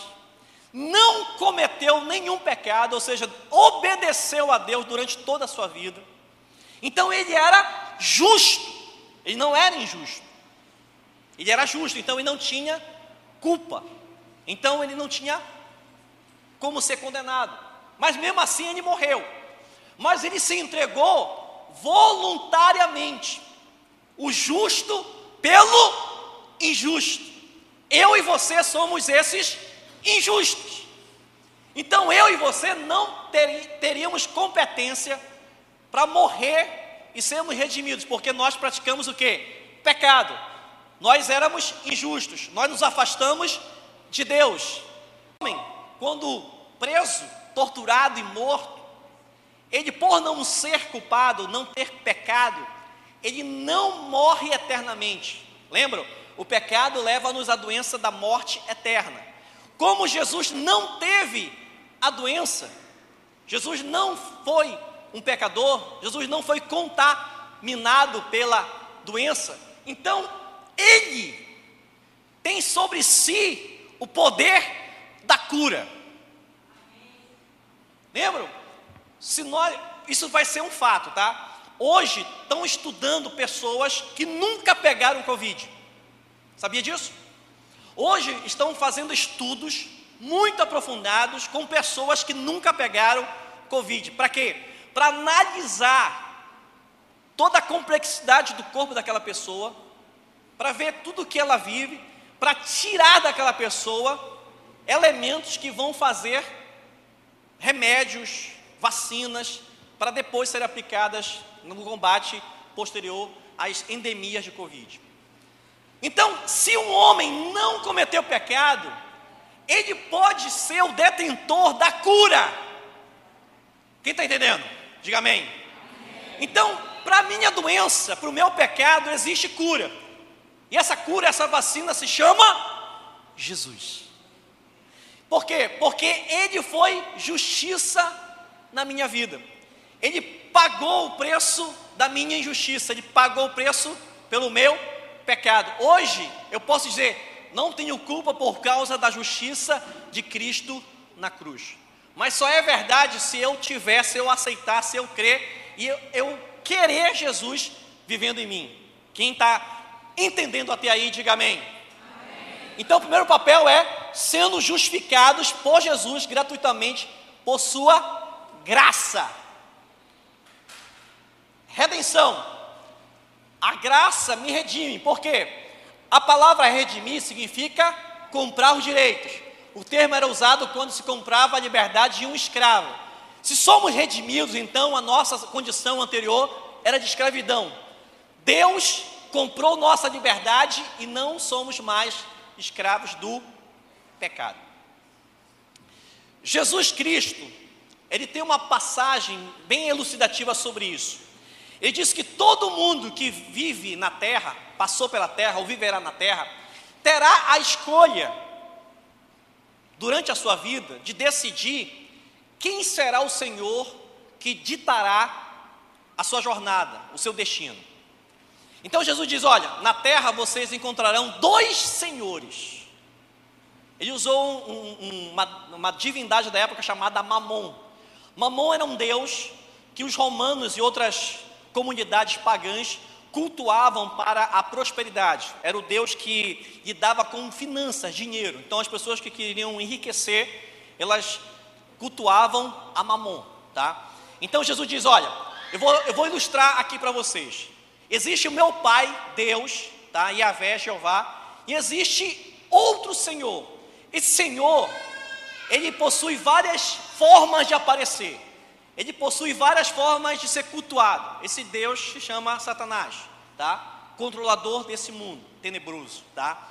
não cometeu nenhum pecado, ou seja, obedeceu a Deus durante toda a sua vida. Então ele era justo, ele não era injusto. Ele era justo, então ele não tinha culpa. Então ele não tinha como ser condenado. Mas mesmo assim ele morreu. Mas ele se entregou voluntariamente o justo pelo injusto. Eu e você somos esses injustos. Então eu e você não teríamos competência para morrer e sermos redimidos, porque nós praticamos o que? Pecado. Nós éramos injustos, nós nos afastamos de Deus. Homem, quando preso, torturado e morto, ele por não ser culpado, não ter pecado, ele não morre eternamente. Lembram? O pecado leva-nos à doença da morte eterna. Como Jesus não teve a doença, Jesus não foi um pecador, Jesus não foi contaminado pela doença, então ele tem sobre si o poder da cura. Lembram? Se nós, isso vai ser um fato, tá? Hoje estão estudando pessoas que nunca pegaram Covid. Sabia disso? Hoje estão fazendo estudos muito aprofundados com pessoas que nunca pegaram Covid. Para quê? Para analisar toda a complexidade do corpo daquela pessoa, para ver tudo o que ela vive, para tirar daquela pessoa elementos que vão fazer remédios, vacinas, para depois serem aplicadas no combate posterior às endemias de Covid. Então, se um homem não cometeu pecado, ele pode ser o detentor da cura. Quem está entendendo? Diga amém. Então, para a minha doença, para o meu pecado, existe cura. E essa cura, essa vacina se chama Jesus. Por quê? Porque Ele foi justiça na minha vida. Ele pagou o preço da minha injustiça, Ele pagou o preço pelo meu pecado. Hoje, eu posso dizer, não tenho culpa por causa da justiça de Cristo na cruz. Mas só é verdade se eu tiver, se eu aceitar, se eu crer e eu, eu querer Jesus vivendo em mim. Quem está entendendo até aí, diga amém. amém. Então, o primeiro papel é sendo justificados por Jesus gratuitamente por Sua graça. Redenção. A graça me redime. Por quê? A palavra redimir significa comprar os direitos. O termo era usado quando se comprava a liberdade de um escravo. Se somos redimidos, então a nossa condição anterior era de escravidão. Deus comprou nossa liberdade e não somos mais escravos do pecado. Jesus Cristo ele tem uma passagem bem elucidativa sobre isso. Ele diz que todo mundo que vive na terra, passou pela terra ou viverá na terra, terá a escolha, durante a sua vida, de decidir quem será o Senhor que ditará a sua jornada, o seu destino. Então Jesus diz: Olha, na terra vocês encontrarão dois senhores. Ele usou um, um, uma, uma divindade da época chamada Mamon. Mamon era um deus que os romanos e outras comunidades pagãs cultuavam para a prosperidade. Era o deus que lidava com finanças, dinheiro. Então as pessoas que queriam enriquecer, elas cultuavam a Mamon, tá? Então Jesus diz: "Olha, eu vou, eu vou ilustrar aqui para vocês. Existe o meu pai, Deus, tá? Yahvé, Jeová, e existe outro Senhor. Esse Senhor, ele possui várias formas de aparecer. Ele possui várias formas de ser cultuado. Esse Deus se chama Satanás, tá? Controlador desse mundo tenebroso, tá?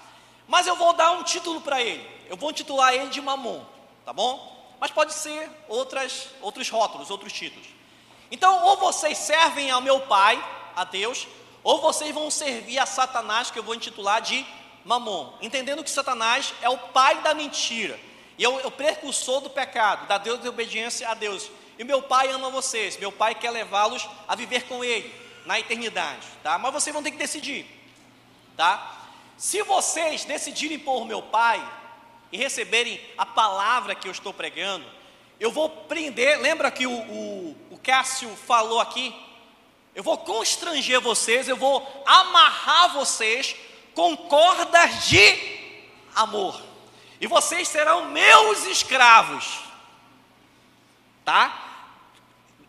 Mas eu vou dar um título para ele. Eu vou titular ele de Mamon, tá bom? Mas pode ser outras, outros rótulos, outros títulos. Então, ou vocês servem ao meu pai, a Deus, ou vocês vão servir a Satanás, que eu vou intitular de Mamon, entendendo que Satanás é o pai da mentira e eu, eu precursor do pecado, da Deus de obediência a Deus. E meu pai ama vocês, meu pai quer levá-los a viver com ele na eternidade, tá? Mas vocês vão ter que decidir, tá? Se vocês decidirem por meu pai e receberem a palavra que eu estou pregando, eu vou prender, lembra que o, o, o Cássio falou aqui? Eu vou constranger vocês, eu vou amarrar vocês com cordas de amor e vocês serão meus escravos. Tá?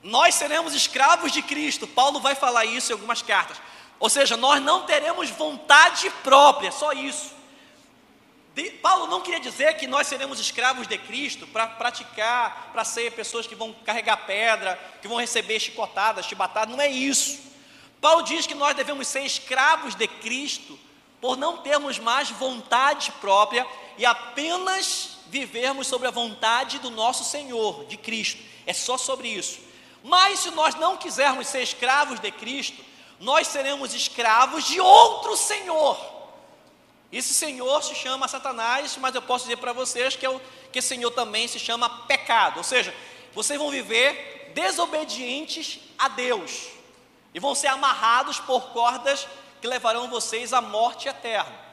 Nós seremos escravos de Cristo. Paulo vai falar isso em algumas cartas. Ou seja, nós não teremos vontade própria, só isso. Paulo não queria dizer que nós seremos escravos de Cristo para praticar, para ser pessoas que vão carregar pedra, que vão receber chicotadas, chibatadas, não é isso. Paulo diz que nós devemos ser escravos de Cristo por não termos mais vontade própria e apenas vivermos sobre a vontade do nosso Senhor, de Cristo. É só sobre isso. Mas se nós não quisermos ser escravos de Cristo, nós seremos escravos de outro Senhor. Esse Senhor se chama Satanás, mas eu posso dizer para vocês que, é o, que esse Senhor também se chama pecado. Ou seja, vocês vão viver desobedientes a Deus e vão ser amarrados por cordas que levarão vocês à morte eterna.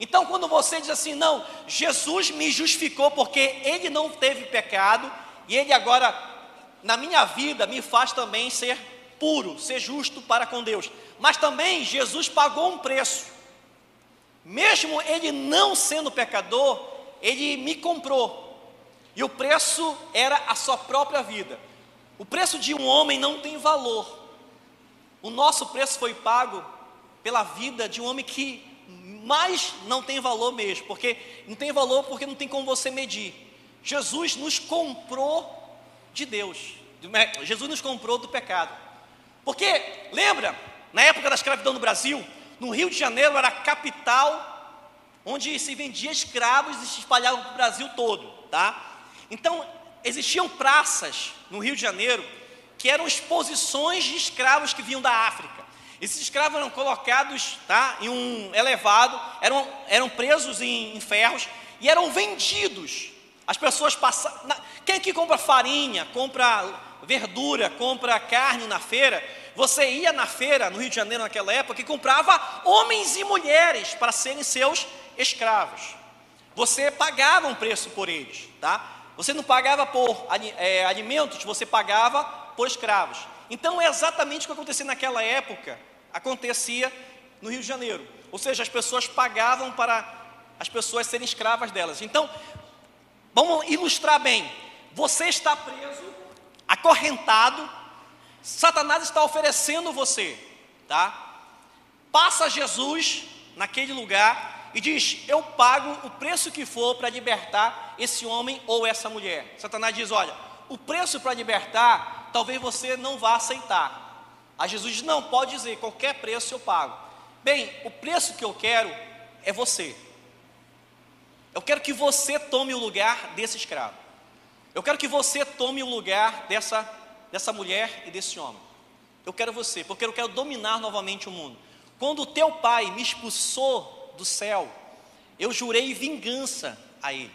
Então, quando você diz assim, não, Jesus me justificou porque ele não teve pecado e ele agora, na minha vida, me faz também ser puro, ser justo para com Deus. Mas também Jesus pagou um preço. Mesmo ele não sendo pecador, ele me comprou. E o preço era a sua própria vida. O preço de um homem não tem valor. O nosso preço foi pago pela vida de um homem que mas não tem valor mesmo, porque não tem valor porque não tem como você medir. Jesus nos comprou de Deus. Jesus nos comprou do pecado. Porque, lembra, na época da escravidão no Brasil, no Rio de Janeiro era a capital onde se vendia escravos e se espalhavam para o Brasil todo, tá? Então, existiam praças no Rio de Janeiro que eram exposições de escravos que vinham da África. Esses escravos eram colocados tá, em um elevado, eram, eram presos em, em ferros e eram vendidos. As pessoas passavam. Quem aqui compra farinha, compra verdura, compra carne na feira? Você ia na feira no Rio de Janeiro naquela época e comprava homens e mulheres para serem seus escravos. Você pagava um preço por eles, tá? Você não pagava por é, alimentos, você pagava por escravos. Então é exatamente o que acontecia naquela época, acontecia no Rio de Janeiro. Ou seja, as pessoas pagavam para as pessoas serem escravas delas. Então, vamos ilustrar bem. Você está preso, acorrentado, Satanás está oferecendo você, tá? Passa Jesus naquele lugar e diz: Eu pago o preço que for para libertar esse homem ou essa mulher. Satanás diz: Olha, o preço para libertar, talvez você não vá aceitar. A Jesus diz: Não, pode dizer, qualquer preço eu pago. Bem, o preço que eu quero é você. Eu quero que você tome o lugar desse escravo. Eu quero que você tome o lugar dessa, dessa mulher e desse homem. Eu quero você, porque eu quero dominar novamente o mundo. Quando o teu pai me expulsou do céu, eu jurei vingança a ele.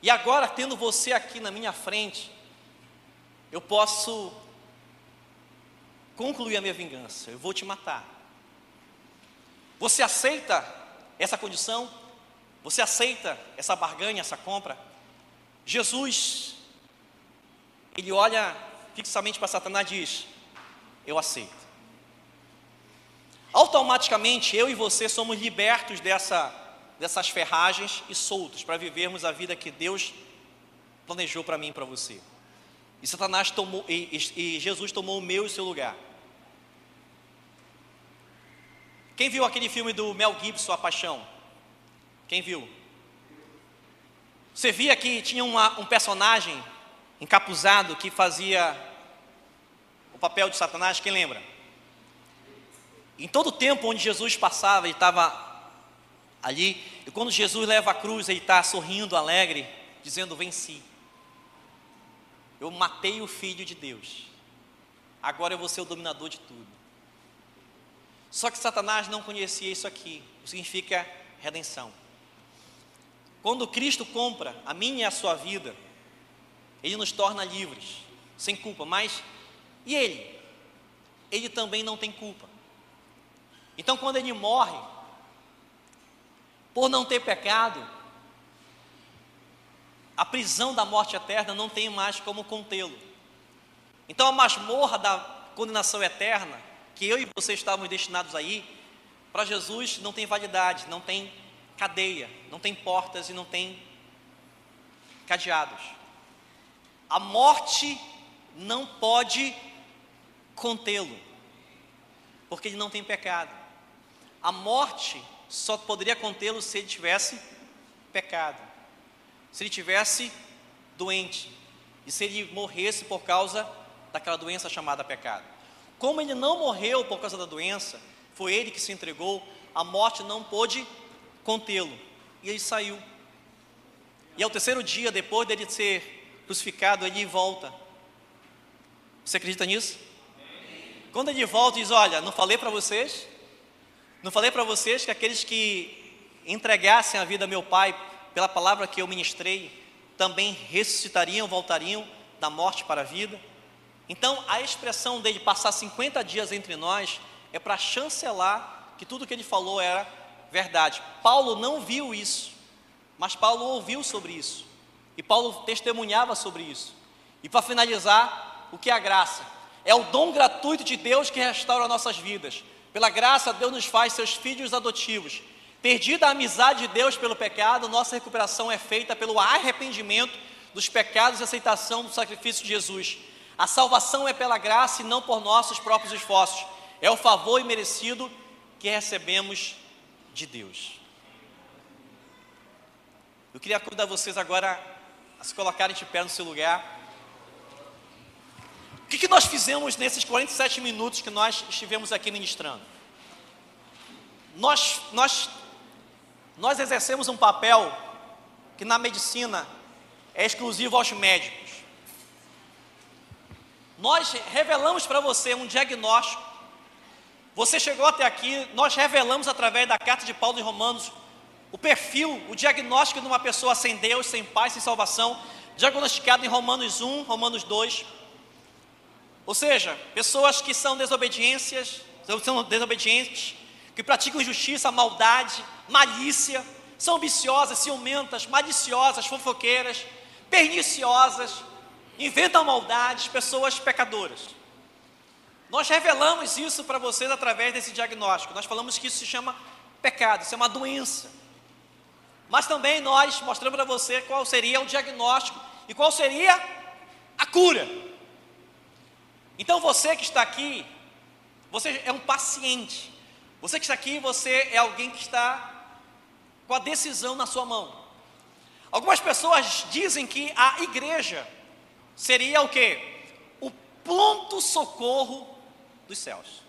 E agora, tendo você aqui na minha frente, eu posso concluir a minha vingança. Eu vou te matar. Você aceita essa condição? Você aceita essa barganha, essa compra? Jesus, ele olha fixamente para Satanás e diz: Eu aceito automaticamente eu e você somos libertos dessa, dessas ferragens e soltos para vivermos a vida que Deus planejou para mim e para você. E Satanás tomou, e, e, Jesus tomou o meu e o seu lugar. Quem viu aquele filme do Mel Gibson, A Paixão? Quem viu? Você via que tinha uma, um personagem encapuzado que fazia o papel de Satanás? Quem lembra? Em todo o tempo onde Jesus passava, ele estava ali, e quando Jesus leva a cruz, ele está sorrindo, alegre, dizendo: Venci. Eu matei o Filho de Deus, agora eu vou ser o dominador de tudo. Só que Satanás não conhecia isso aqui, significa redenção. Quando Cristo compra a minha e a sua vida, Ele nos torna livres, sem culpa, mas e Ele? Ele também não tem culpa. Então, quando ele morre, por não ter pecado, a prisão da morte eterna não tem mais como contê-lo. Então, a masmorra da condenação eterna, que eu e você estávamos destinados aí, para Jesus não tem validade, não tem cadeia, não tem portas e não tem cadeados. A morte não pode contê-lo, porque ele não tem pecado. A morte só poderia contê-lo se ele tivesse pecado, se ele tivesse doente e se ele morresse por causa daquela doença chamada pecado. Como ele não morreu por causa da doença, foi ele que se entregou, a morte não pôde contê-lo e ele saiu. E ao terceiro dia, depois dele ser crucificado, ele volta. Você acredita nisso? Quando ele volta, diz: Olha, não falei para vocês? Não falei para vocês que aqueles que entregassem a vida a meu Pai pela palavra que eu ministrei, também ressuscitariam, voltariam da morte para a vida? Então, a expressão dele passar 50 dias entre nós é para chancelar que tudo que ele falou era verdade. Paulo não viu isso, mas Paulo ouviu sobre isso. E Paulo testemunhava sobre isso. E para finalizar, o que é a graça? É o dom gratuito de Deus que restaura nossas vidas. Pela graça, Deus nos faz seus filhos adotivos. Perdida a amizade de Deus pelo pecado, nossa recuperação é feita pelo arrependimento dos pecados e aceitação do sacrifício de Jesus. A salvação é pela graça e não por nossos próprios esforços. É o favor imerecido que recebemos de Deus. Eu queria convidar vocês agora a se colocarem de pé no seu lugar. O que, que nós fizemos nesses 47 minutos que nós estivemos aqui ministrando? Nós, nós, nós exercemos um papel que na medicina é exclusivo aos médicos. Nós revelamos para você um diagnóstico. Você chegou até aqui, nós revelamos através da carta de Paulo em Romanos o perfil, o diagnóstico de uma pessoa sem Deus, sem paz, sem salvação, diagnosticado em Romanos 1, Romanos 2. Ou seja, pessoas que são desobediências, são desobedientes, que praticam injustiça, maldade, malícia, são ambiciosas, ciumentas, maliciosas, fofoqueiras, perniciosas, inventam maldades, pessoas pecadoras. Nós revelamos isso para vocês através desse diagnóstico. Nós falamos que isso se chama pecado, isso é uma doença. Mas também nós mostramos para você qual seria o diagnóstico e qual seria a cura. Então você que está aqui, você é um paciente. Você que está aqui, você é alguém que está com a decisão na sua mão. Algumas pessoas dizem que a igreja seria o que? O ponto socorro dos céus.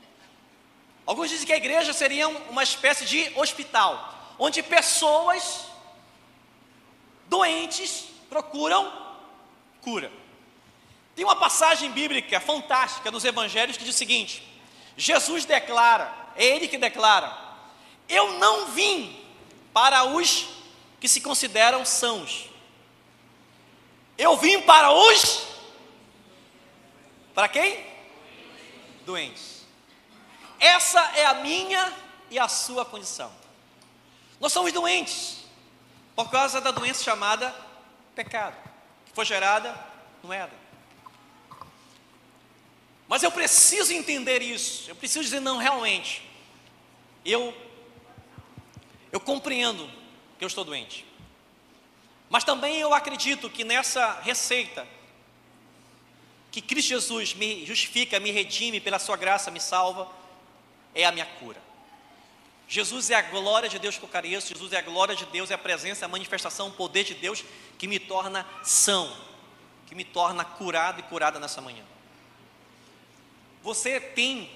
Alguns dizem que a igreja seria uma espécie de hospital, onde pessoas doentes procuram cura. Tem uma passagem bíblica fantástica nos evangelhos que diz o seguinte: Jesus declara, é ele que declara: Eu não vim para os que se consideram sãos. Eu vim para os para quem? Doentes. Essa é a minha e a sua condição. Nós somos doentes por causa da doença chamada pecado, que foi gerada no Éden. Mas eu preciso entender isso. Eu preciso dizer não realmente. Eu eu compreendo que eu estou doente. Mas também eu acredito que nessa receita que Cristo Jesus me justifica, me redime pela sua graça, me salva, é a minha cura. Jesus é a glória de Deus que eu careço, Jesus é a glória de Deus, é a presença, a manifestação, o poder de Deus que me torna são, que me torna curado e curada nessa manhã. Você tem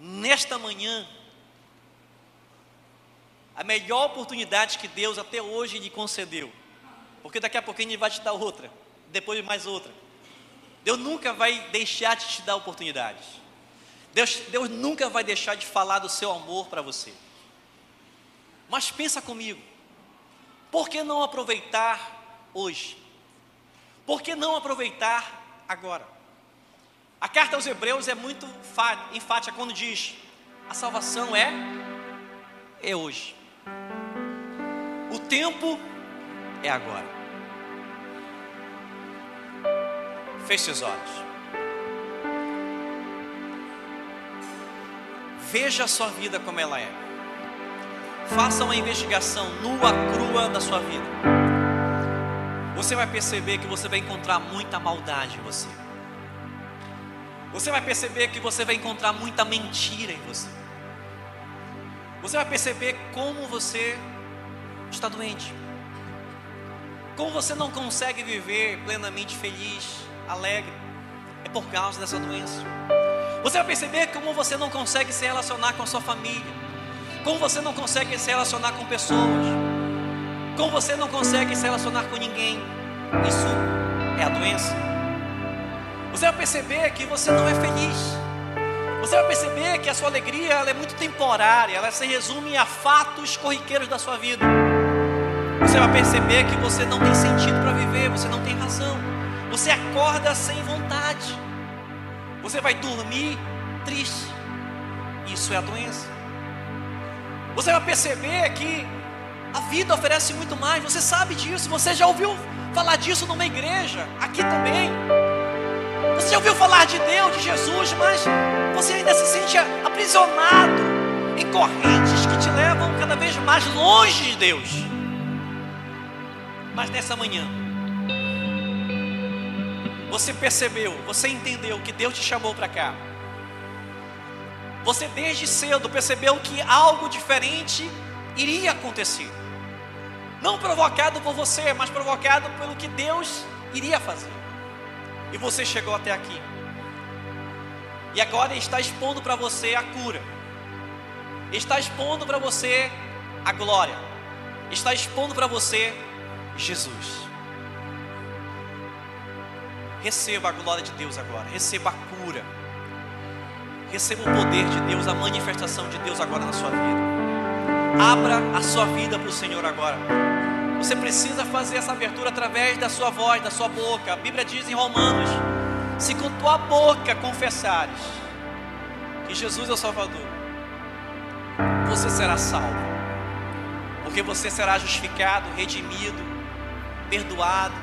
nesta manhã a melhor oportunidade que Deus até hoje lhe concedeu. Porque daqui a pouquinho Ele vai te dar outra, depois mais outra. Deus nunca vai deixar de te dar oportunidades. Deus, Deus nunca vai deixar de falar do seu amor para você. Mas pensa comigo, por que não aproveitar hoje? Por que não aproveitar agora? A carta aos Hebreus é muito enfática quando diz: a salvação é é hoje. O tempo é agora. Feche os olhos. Veja a sua vida como ela é. Faça uma investigação nua, crua da sua vida. Você vai perceber que você vai encontrar muita maldade em você. Você vai perceber que você vai encontrar muita mentira em você. Você vai perceber como você está doente. Como você não consegue viver plenamente feliz, alegre, é por causa dessa doença. Você vai perceber como você não consegue se relacionar com a sua família, como você não consegue se relacionar com pessoas, como você não consegue se relacionar com ninguém. Isso é a doença. Você vai perceber que você não é feliz. Você vai perceber que a sua alegria é muito temporária, ela se resume a fatos corriqueiros da sua vida. Você vai perceber que você não tem sentido para viver, você não tem razão. Você acorda sem vontade. Você vai dormir triste. Isso é a doença. Você vai perceber que a vida oferece muito mais. Você sabe disso. Você já ouviu falar disso numa igreja, aqui também. Você já ouviu falar de Deus, de Jesus, mas você ainda se sente aprisionado em correntes que te levam cada vez mais longe de Deus. Mas nessa manhã, você percebeu, você entendeu que Deus te chamou para cá. Você desde cedo percebeu que algo diferente iria acontecer. Não provocado por você, mas provocado pelo que Deus iria fazer. E você chegou até aqui. E agora está expondo para você a cura, está expondo para você a glória, está expondo para você Jesus. Receba a glória de Deus agora, receba a cura, receba o poder de Deus, a manifestação de Deus agora na sua vida. Abra a sua vida para o Senhor agora. Você precisa fazer essa abertura através da sua voz, da sua boca. A Bíblia diz em Romanos: se com tua boca confessares que Jesus é o Salvador, você será salvo, porque você será justificado, redimido, perdoado,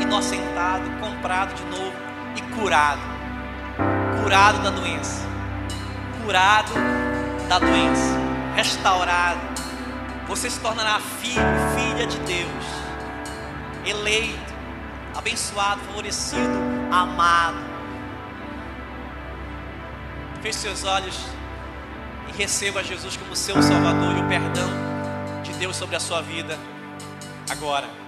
inocentado, comprado de novo e curado curado da doença, curado da doença, restaurado. Você se tornará filho, filha de Deus, eleito, abençoado, favorecido, amado. Feche seus olhos e receba Jesus como seu Salvador e o perdão de Deus sobre a sua vida agora.